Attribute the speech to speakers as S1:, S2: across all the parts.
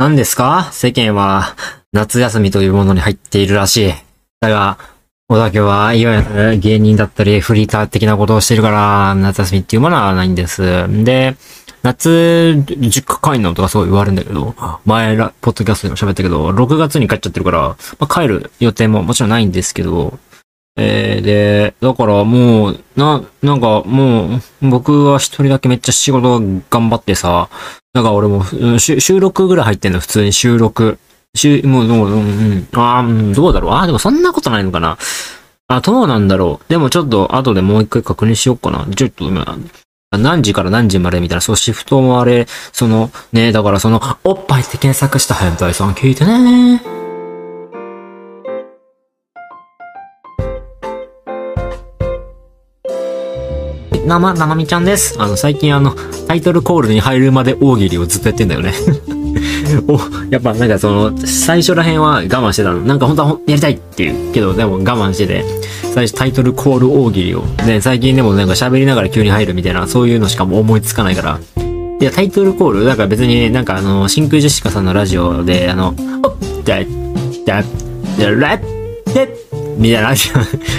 S1: 何ですか？世間は夏休みというものに入っているらしい。だが、小田家はいわゆる芸人だったりフリーター的なことをしてるから、夏休みっていうものはないんです。で、夏、実家帰んのとかそう言われるんだけど、前ら、ポッドキャストでも喋ったけど、6月に帰っちゃってるから、まあ、帰る予定ももちろんないんですけど、えー、で、だからもう、な、なんかもう、僕は一人だけめっちゃ仕事頑張ってさ、だから俺も、収録ぐらい入ってんの、普通に収録。収、もう、う、ん、うん。ああ、どうだろう？ああ、でもそんなことないのかな？あ、どうなんだろう？でもちょっと、後でもう一回確認しようかな。ちょっと今、何時から何時までみたいな、そう、シフトもあれ、その、ね、だからその、おっぱいって検索した変態さん聞いてね。ーま、なまみちゃんです。あの、最近あの、タイトルコールに入るまで大喜利をずっとやってんだよね。お、やっぱなんかその、最初ら辺は我慢してたの。なんか本当はやりたいっていう。けど、でも我慢してて、最初タイトルコール大喜利を。で、最近でもなんか喋りながら急に入るみたいな、そういうのしかも思いつかないから。いや、タイトルコール、だから別になんかあの、真空ジェシカさんのラジオで、あの、おっ、だ、だ、だ、ラッ、で、みたいな、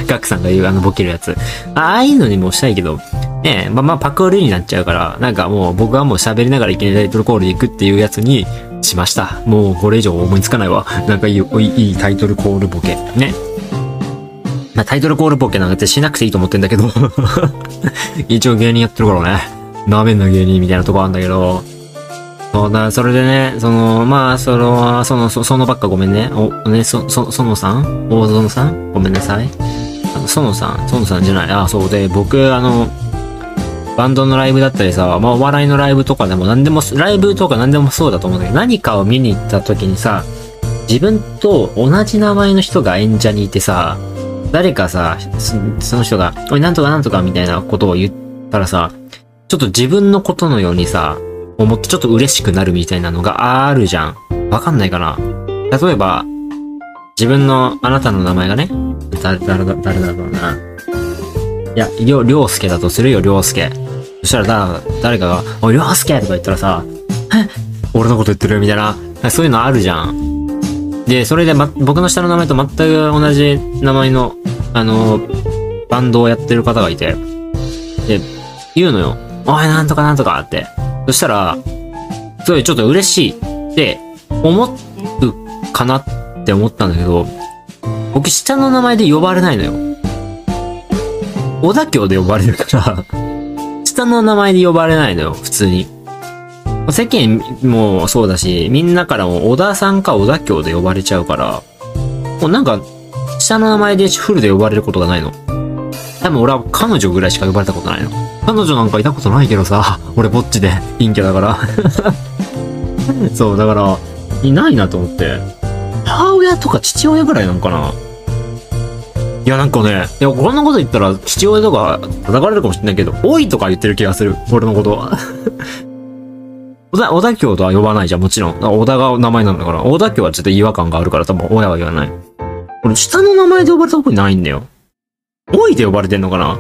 S1: ガクさんが言うあのボケるやつ。ああいうのにもしたいけど、ねえ、まあまあパクリになっちゃうから、なんかもう僕はもう喋りながらいきなりタイトルコールで行くっていうやつにしました。もうこれ以上思いつかないわ。なんかいい、いいタイトルコールボケ。ね。まあタイトルコールボケなんてしなくていいと思ってんだけど。一応芸人やってるからね。なめんな芸人みたいなとこあるんだけど。そうだ、それでね、その、まあ、その、その、そそのばっかごめんね。お、ね、そ、そ、そのさん？大園さん？ごめんなさい。あの、そのさん？そのさんじゃない。あ、そうで、僕、あの、バンドのライブだったりさ、まあ、お笑いのライブとかでも何でも、ライブとか何でもそうだと思うんだけど、何かを見に行った時にさ、自分と同じ名前の人が演者にいてさ、誰かさ、その人が、おい、なんとかなんとかみたいなことを言ったらさ、ちょっと自分のことのようにさ、思ってちょっと嬉しくなるみたいなのがあるじゃん。わかんないかな例えば、自分の、あなたの名前がね、誰、だ、誰だろうな。いや、りょう、りょうすけだとするよ、りょうすけ。そしたらだ、誰かが、おい、りょうすけとか言ったらさ、俺のこと言ってる？みたいな。そういうのあるじゃん。で、それで、ま、僕の下の名前と全く同じ名前の、あの、バンドをやってる方がいて、で、言うのよ。おい、なんとかなんとかって。そしたら、すごいちょっと嬉しいって思うかなって思ったんだけど、僕下の名前で呼ばれないのよ。小田京で呼ばれるから、下の名前で呼ばれないのよ、普通に。世間もそうだし、みんなからも小田さんか小田京で呼ばれちゃうから、もうなんか、下の名前でフルで呼ばれることがないの。多分俺は彼女ぐらいしか呼ばれたことないの。彼女なんかいたことないけどさ、俺ぼっちで陰キャだから。そう、だから、いないなと思って。母親とか父親ぐらいなのかないや、なんかね、いや、こんなこと言ったら父親とか叩かれるかもしれないけど、おいとか言ってる気がする。俺のことは。小田、小田京とは呼ばないじゃん、もちろん。小田が名前なんだから。小田京はちょっと違和感があるから多分親は言わない。俺、下の名前で呼ばれたことないんだよ。おいで呼ばれてんのかな？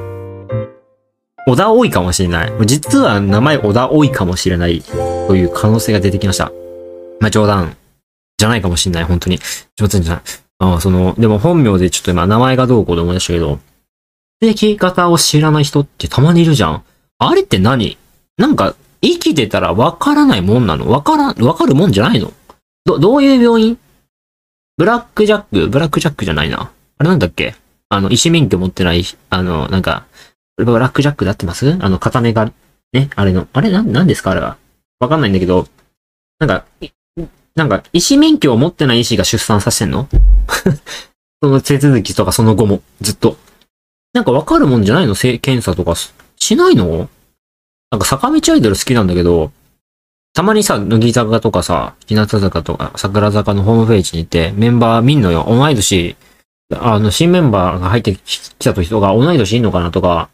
S1: 小田多いかもしれない。実は名前小田多いかもしれないという可能性が出てきました。まあ、冗談じゃないかもしれない、本当に。冗談じゃない。ああ、その、でも本名でちょっと今名前がどうこうで思い出したけど、生き方を知らない人ってたまにいるじゃん。あれって何？なんか、生きてたらわからないもんなの？わからん、わかるもんじゃないの？ど、どういう病院？ブラックジャック？ブラックジャックじゃないな。あれなんだっけ？あの、医師免許持ってない、あの、なんか、ブラックジャックで合ってます？あの、片目が、ね、あれの、あれなん、なんですか？あれは。わかんないんだけど、なんか、なんか、医師免許を持ってない医師が出産させてんの？その手続きとかその後も、ずっと。なんかわかるもんじゃないの？検査とかしないの？なんか坂道アイドル好きなんだけど、たまにさ、乃木坂とかさ、日向坂とか桜坂のホームページに行ってメンバー見んのよ。同い年、あの、新メンバーが入ってきた時とか同い年いんのかなとか、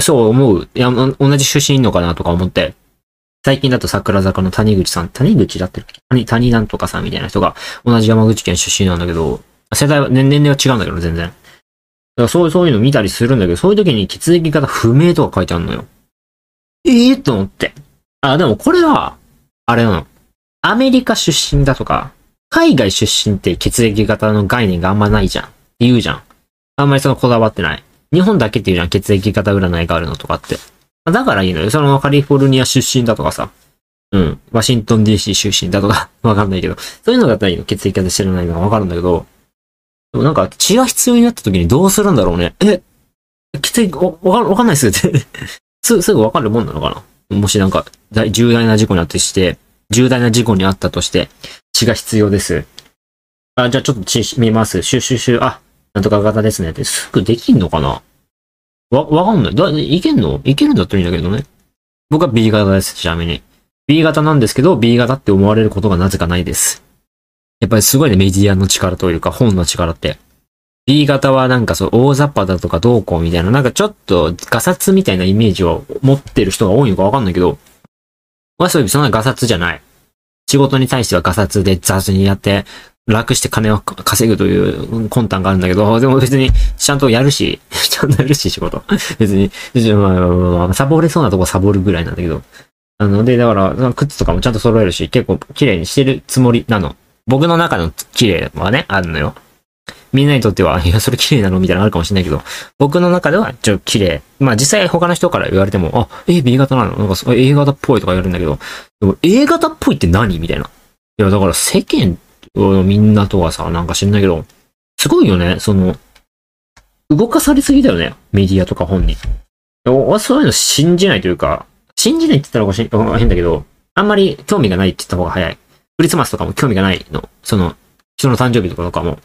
S1: そう思う。いや、同じ出身いんのかなとか思って。最近だと桜坂の谷口さん、谷口だってる谷、谷なんとかさんみたいな人が同じ山口県出身なんだけど、世代は、年年齢は違うんだけど、全然。だからそう、そういうの見たりするんだけど、そういう時に血液型不明とか書いてあるのよ。ええー、と思って。あ、でもこれは、あれなの。アメリカ出身だとか、海外出身って血液型の概念があんまないじゃん。言うじゃん。あんまりそのこだわってない。日本だけっていうじゃん、血液型占いがあるのとかって。だからいいのよ。そのカリフォルニア出身だとかさ。うん。ワシントン DC 出身だとか、わかんないけど。そういうのだったらいいの。血液型知らないのがわかるんだけど。でもなんか血が必要になった時にどうするんだろうね。え？血液、わわかんないっすって す。すぐわかるもんなのかな？もしなんか、重大な事故にあってして、重大な事故にあったとして、血が必要です。あ、じゃあちょっと血見ます。シュシュシュ、あ、なんとか型ですねって、すぐできんのかな？わ、わかんない。だ、いけんの？いけるんだったらいいんだけどね。僕は B 型です、ちなみに。B 型なんですけど、B 型って思われることがなぜかないです。やっぱりすごいね、メディアの力というか、本の力って。B 型はなんかそう、大雑把だとかどうこうみたいな、なんかちょっとガサツみたいなイメージを持ってる人が多いのかわかんないけど、まあそういう、そんなガサツじゃない。仕事に対してはガサツで雑にやって、楽して金を稼ぐという魂胆があるんだけど、でも別にちゃんとやるし、ちゃんとやるし仕事。別に、まあまあ、サボれそうなとこサボるぐらいなんだけど。なので、だから、靴とかもちゃんと揃えるし、結構綺麗にしてるつもりなの。僕の中の綺麗はね、あるのよ。みんなにとっては、いや、それ綺麗なのみたいなのあるかもしれないけど、僕の中ではちょ綺麗。まあ実際他の人から言われても、あ、え、B 型なの？なんか A 型っぽいとか言われるんだけど、でも A 型っぽいって何？みたいな。いや、だから世間みんなとはさ、なんか知んないけど、すごいよね、その、動かされすぎだよね、メディアとか本に。俺はそういうの信じないというか、信じないって言ったら変だけど、あんまり興味がないって言った方が早い。クリスマスとかも興味がないの。その、人の誕生日とかとかも。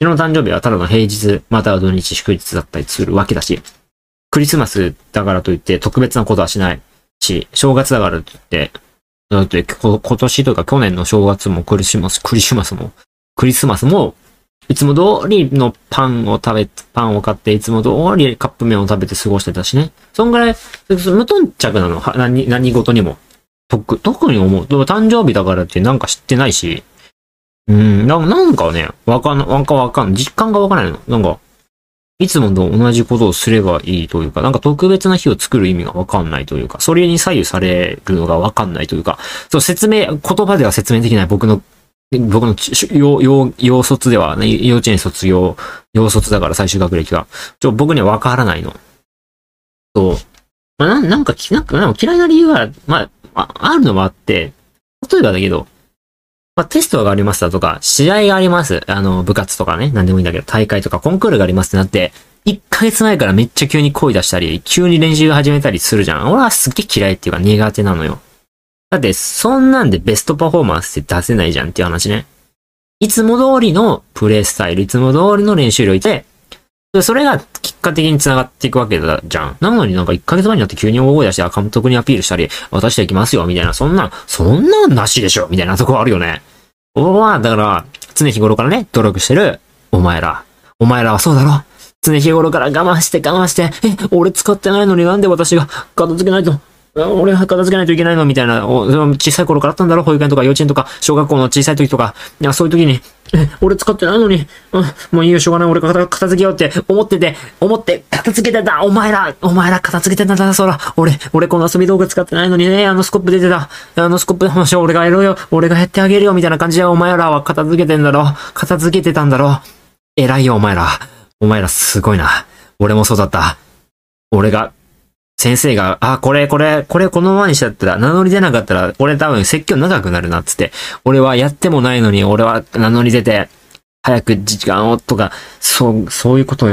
S1: 人の誕生日はただの平日、または土日祝日だったりするわけだし、クリスマスだからといって特別なことはしないし、正月だからといってだって、今年とか去年の正月もクリスマス、クリスマスも、クリスマスも、いつも通りのパンを食べ、パンを買って、いつも通りカップ麺を食べて過ごしてたしね。そんぐらい、無頓着なの。何、何事にも。特、特に思う。でも誕生日だからってなんか知ってないし。うん、なんかね、わかん、わかん、実感がわからないの。なんか、いつもと同じことをすればいいというか、なんか特別な日を作る意味がわかんないというか、それに左右されるのがわかんないというか、そう説明、言葉では説明できない僕の、僕の幼、幼、幼卒では、ね、幼稚園卒業、幼卒だから最終学歴が、ちょ、僕にはわからないの。そう。まあ、ななんか、なんか、嫌いな理由は、まあ、あるのもあって、例えばだけど、まあ、テストがありますだとか、試合があります。あの、部活とかね、なんでもいいんだけど、大会とかコンクールがありますってなって、一ヶ月前からめっちゃ急に声出したり、急に練習始めたりするじゃん。俺はすっげえ嫌いっていうか苦手なのよ。だって、そんなんでベストパフォーマンスって出せないじゃんっていう話ね。いつも通りのプレイスタイル、いつも通りの練習量いて、でそれが結果的に繋がっていくわけだじゃん。なのになんか1ヶ月前になって急に大声出して監督にアピールしたり、渡していきますよ、みたいな、そんな、そんなんなしでしょ、みたいなとこあるよね。俺は、だから、常日頃からね、努力してる、お前ら。お前らはそうだろ常日頃から我慢して我慢して、え、俺使ってないのになんで私が片付けないと、俺が片付けないといけないの？みたいな、小さい頃からあったんだろ？保育園とか幼稚園とか、小学校の小さい時とか、いや、そういう時に、俺使ってないのに、うん、もういいよ、しょうがない、俺が片付けようって思ってて、思って片付けてた。お前らお前ら片付けてたんだ、そら。俺、俺この遊び道具使ってないのにね、あのスコップ出てた。あのスコップの話俺がやろうよ、俺がやってあげるよ、みたいな感じでお前らは片付けてんだろ。片付けてたんだろ。偉いよ、お前ら。お前らすごいな。俺もそうだった。俺が先生が、あ、これ、これ、これこのままにしちゃったら、名乗り出なかったら、俺多分説教長くなるな、つって。俺はやってもないのに、俺は名乗り出て、早く時間を、とか、そう、そういうこと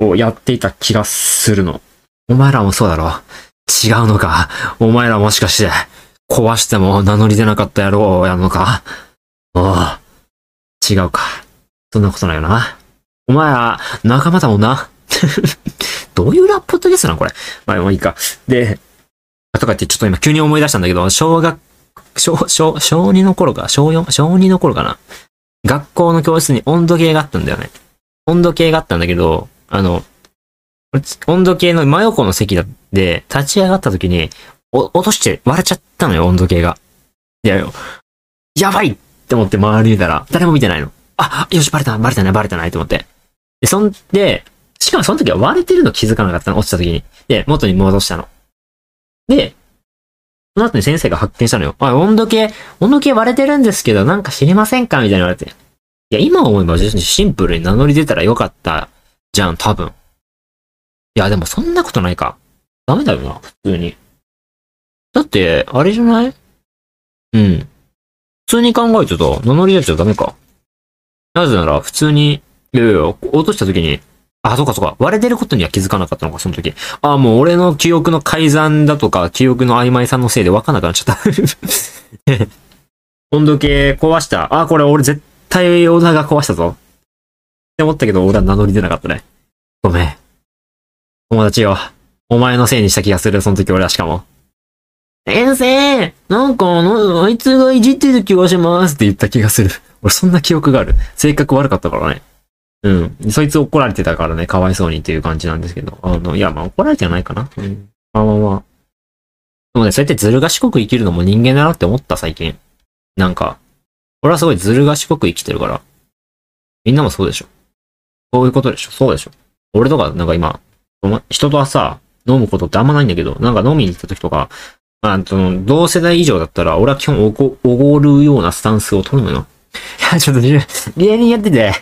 S1: をやっていた気がするの。お前らもそうだろ違うのかお前らもしかして、壊しても名乗り出なかった野郎をやるのかおう。違うか。そんなことないよな。お前ら、仲間だもんな。どういうラップットですな、これ？まあ、もういいか。で、とかってちょっと今急に思い出したんだけど、小学、小、小、小2の頃か、小4、小2の頃かな。学校の教室に温度計があったんだよね。温度計があったんだけど、あの、温度計の真横の席で立ち上がった時に、落として割れちゃったのよ、温度計が。いやよ、やばいって思って周り見たら、誰も見てないの。あ、よし、バレた、バレたない、バレたないと思って。で、そんで、しかもその時は割れてるの気づかなかったの、落ちた時に。で、元に戻したの。で、その後に先生が発見したのよ。あ、温度計、温度計割れてるんですけど、なんか知りませんか？みたいに言われて。いや、今思えばシンプルに名乗り出たらよかったじゃん、多分。いや、でもそんなことないか。ダメだよな、普通に。だって、あれじゃない？うん。普通に考えてたら、名乗り出ちゃダメか。なぜなら、普通に、いやいや、落とした時に、あ、そうかそうか。割れてることには気づかなかったのか、その時。あ、もう俺の記憶の改ざんだとか、記憶の曖昧さのせいで分かんなくなっちゃった。温度計壊した。あ、これ俺絶対小田が壊したぞ。って思ったけど、小田名乗り出なかったね。ごめん。友達よ。お前のせいにした気がする、その時俺はしかも。先生なんかあの、あいつがいじってる気がしますって言った気がする。俺そんな記憶がある。性格悪かったからね。うん。そいつ怒られてたからね、かわいそうにっていう感じなんですけど。あの、いや、まあ怒られてないかな。うん。まあまあまあ。でもね、そうやってずる賢く生きるのも人間だなって思った、最近。なんか、俺はすごいずる賢く生きてるから。みんなもそうでしょ。そういうことでしょ。そうでしょ。俺とか、なんか今、人とはさ、飲むことってあんまないんだけど、なんか飲みに行った時とか、まあ、その、同世代以上だったら、俺は基本おご、おごるようなスタンスを取るのよ。いや、ちょっと、芸人やってて、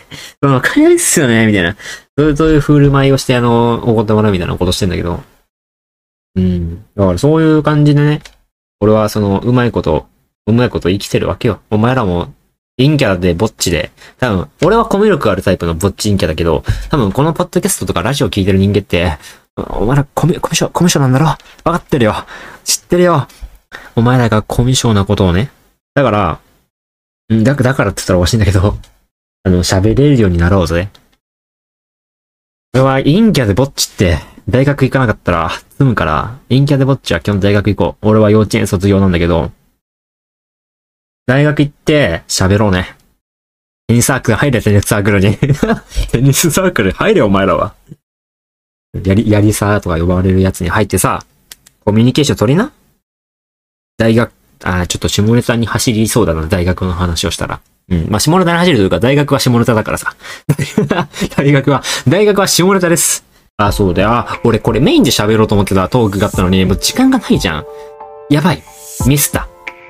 S1: その、金ないっすよね、みたいな。そういう、そういう振る舞いをして、あの、おごってもらうみたいなことしてんだけど。うん。だから、そういう感じでね、俺はその、うまいこと、うまいこと生きてるわけよ。お前らも、陰キャでぼっちで、多分、俺はコミュ力あるタイプのぼっち陰キャだけど、多分このポッドキャストとかラジオ聞いてる人間って、お前らコミュ、コミュ障、コミュ障なんだろ？わかってるよ。知ってるよ。お前らがコミュ障なことをね。だから、んだ、だからって言ったらおかしいんだけど、あの、喋れるようになろうぜ。俺は陰キャでぼっちって、大学行かなかったら済むから、陰キャでぼっちは基本大学行こう。俺は幼稚園卒業なんだけど、大学行って喋ろうね。テニスサークル入れ、テニスサークルに。テニスサークル入れ、お前らは。やり、やりさーとか呼ばれるやつに入ってさ、コミュニケーション取りな大学、あーちょっと下ネタに走りそうだな、大学の話をしたら。うん。まあ、下ネタに走るというか、大学は下ネタだからさ。大学は、大学は下ネタです。あ、そうだよ。あ、俺これメインで喋ろうと思ってたトークがあったのに、もう時間がないじゃん。やばい。ミスった。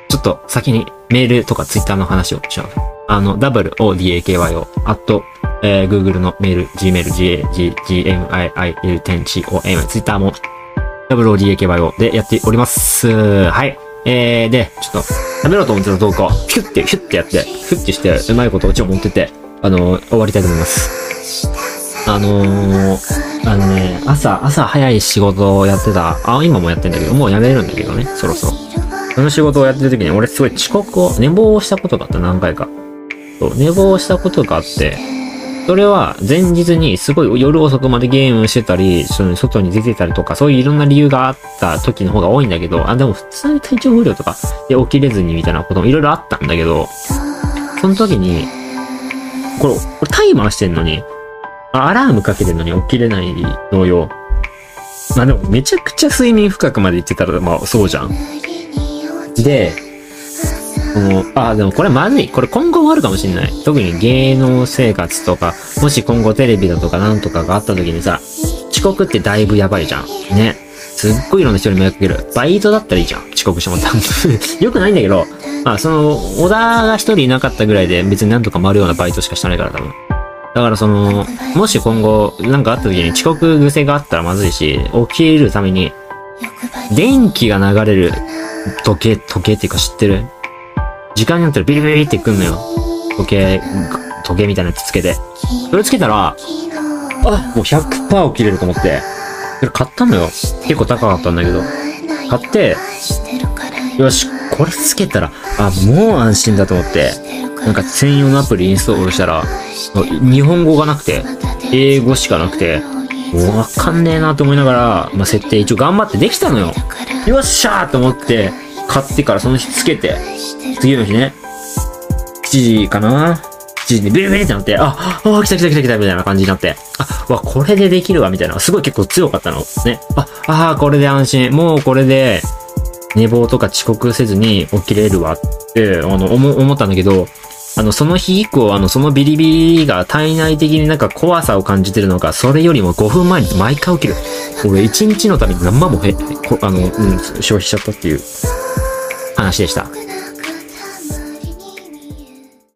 S1: ちょっと先にメールとかツイッターの話をしよう。あの、WODAKYO、あと、えー、Google のメール、Gmail、GA、GMIIL、10COM、ツイッターも、WODAKYO でやっております。はい。えー、で、ちょっと、食べろと思ってた動画を、ヒュッて、ヒュッてやって、ヒュッてして、うまいことオチを持ってて、あのー終わりたいと思います。あのー、あのね、朝、朝早い仕事をやってた、あ、今もやってんだけど、もうやめるんだけどね、そろそろ。その仕事をやってる時に、俺すごい遅刻を、寝坊をしたことがあった、何回か。そう、寝坊したことがあって、それは前日にすごい夜遅くまでゲームしてたり、その外に出てたりとか、そういういろんな理由があった時の方が多いんだけど、あ、でも普通に体調不良とかで起きれずにみたいなこともいろいろあったんだけど、その時に、これ、これタイマーしてんのに、アラームかけてんのに起きれないのよ。まあでもめちゃくちゃ睡眠深くまで行ってたら、まあそうじゃん。で、この、あ、でもこれまずい。これ今後もあるかもしれない。特に芸能生活とか、もし今後テレビだとかなんとかがあった時にさ、遅刻ってだいぶやばいじゃん。ね。すっごいいろんな人に迷惑かける。バイトだったらいいじゃん。遅刻しても多分。よくないんだけど、まあその、小田が一人いなかったぐらいで別になんとか回るようなバイトしかしてないから多分。だからその、もし今後なんかあった時に遅刻癖があったらまずいし、起きれるために、電気が流れる時計、時計っていうか知ってる？時間になったらビリビリってくんのよ。時計、時計みたいなやつつけて。それつけたら、あ、もう100%起きれると思って。それ買ったのよ。結構高かったんだけど。買って、よし、これつけたら、あ、もう安心だと思って、なんか専用のアプリインストールしたら、日本語がなくて、英語しかなくて、わかんねえなと思いながら、まあ、設定一応頑張ってできたのよ。よっしゃーと思って、買ってからその日つけて、次の日ね、7時かな ?7 時にビリビリってなって、あ、あ、来た来た来た来たみたいな感じになって、あ、わ、これでできるわ、みたいな。すごい結構強かったの。ね。あ、あこれで安心。もうこれで、寝坊とか遅刻せずに起きれるわって、あの、思、思ったんだけど、あの、その日以降、あの、そのビリビリが体内的になんか怖さを感じてるのか、それよりも5分前に毎回起きる。俺1日のために何万もへ、こあの、うん、消費しちゃったっていう話でした。